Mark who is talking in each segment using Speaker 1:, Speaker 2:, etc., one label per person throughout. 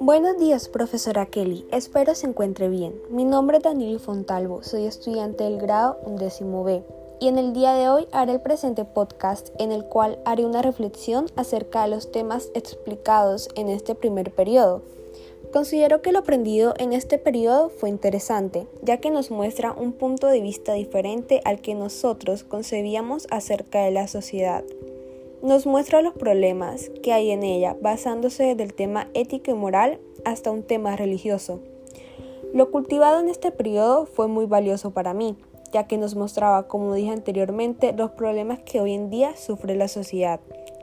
Speaker 1: Buenos días, profesora Kelly. Espero se encuentre bien. Mi nombre es Danilo Fontalvo, soy estudiante del grado undécimo B y en el día de hoy haré el presente podcast en el cual haré una reflexión acerca de los temas explicados en este primer periodo. Considero que lo aprendido en este periodo fue interesante, ya que nos muestra un punto de vista diferente al que nosotros concebíamos acerca de la sociedad. Nos muestra los problemas que hay en ella, basándose desde el tema ético y moral hasta un tema religioso. Lo cultivado en este periodo fue muy valioso para mí, ya que nos mostraba, como dije anteriormente, los problemas que hoy en día sufre la sociedad,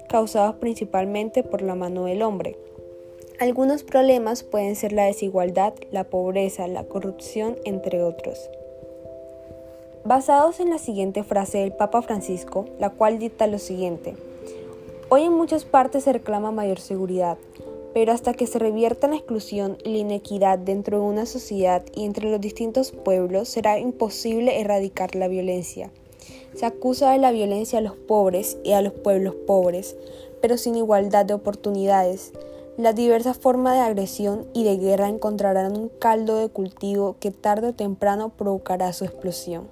Speaker 1: causados principalmente por la mano del hombre. Algunos problemas pueden ser la desigualdad, la pobreza, la corrupción, entre otros. Basados en la siguiente frase del Papa Francisco, la cual dicta lo siguiente. Hoy en muchas partes se reclama mayor seguridad, pero hasta que se revierta la exclusión y la inequidad dentro de una sociedad y entre los distintos pueblos, será imposible erradicar la violencia. Se acusa de la violencia a los pobres y a los pueblos pobres, pero sin igualdad de oportunidades. Las diversas formas de agresión y de guerra encontrarán un caldo de cultivo que tarde o temprano provocará su explosión.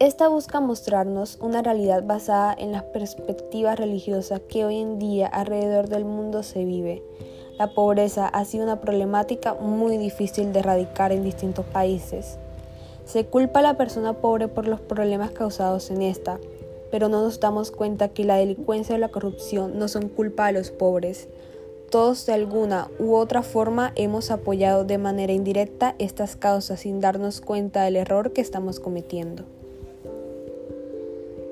Speaker 1: Esta busca mostrarnos una realidad basada en las perspectivas religiosas que hoy en día alrededor del mundo se vive. La pobreza ha sido una problemática muy difícil de erradicar en distintos países. Se culpa a la persona pobre por los problemas causados en esta, pero no nos damos cuenta que la delincuencia o la corrupción no son culpa de los pobres. Todos de alguna u otra forma hemos apoyado de manera indirecta estas causas sin darnos cuenta del error que estamos cometiendo.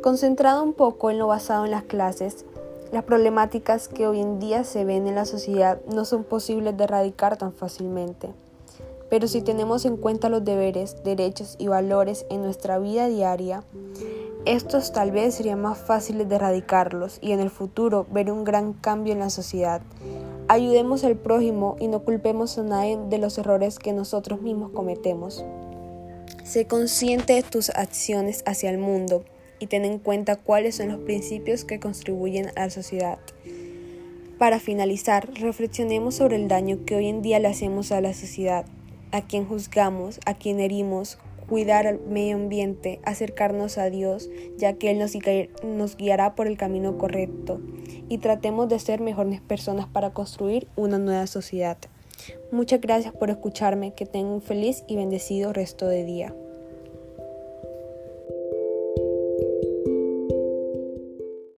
Speaker 1: Concentrado un poco en lo basado en las clases, las problemáticas que hoy en día se ven en la sociedad no son posibles de erradicar tan fácilmente. Pero si tenemos en cuenta los deberes, derechos y valores en nuestra vida diaria, estos tal vez serían más fáciles de erradicarlos y en el futuro ver un gran cambio en la sociedad. Ayudemos al prójimo y no culpemos a nadie de los errores que nosotros mismos cometemos. Sé consciente de tus acciones hacia el mundo y ten en cuenta cuáles son los principios que contribuyen a la sociedad. Para finalizar, reflexionemos sobre el daño que hoy en día le hacemos a la sociedad, a quien juzgamos, a quien herimos, cuidar al medio ambiente, acercarnos a Dios, ya que Él nos, guiará por el camino correcto, y tratemos de ser mejores personas para construir una nueva sociedad. Muchas gracias por escucharme, que tengan un feliz y bendecido resto de día.